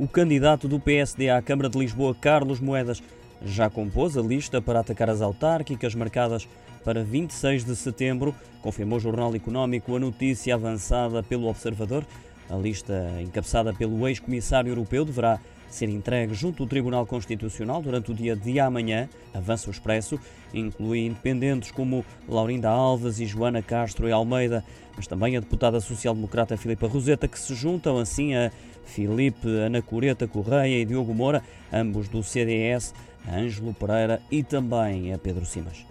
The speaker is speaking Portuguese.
O candidato do PSD à Câmara de Lisboa, Carlos Moedas, já compôs a lista para atacar as autárquicas marcadas para 26 de setembro, confirmou o Jornal Económico a notícia avançada pelo Observador. A lista, encabeçada pelo ex-comissário europeu, deverá ser entregue junto ao Tribunal Constitucional durante o dia de amanhã, avança o Expresso, inclui independentes como Laurinda Alves e Joana Castro e Almeida, mas também a deputada social-democrata Filipa Roseta, que se juntam assim a Filipe Anacoreta Correia e Diogo Moura, ambos do CDS, a Ângelo Pereira e também a Pedro Simas.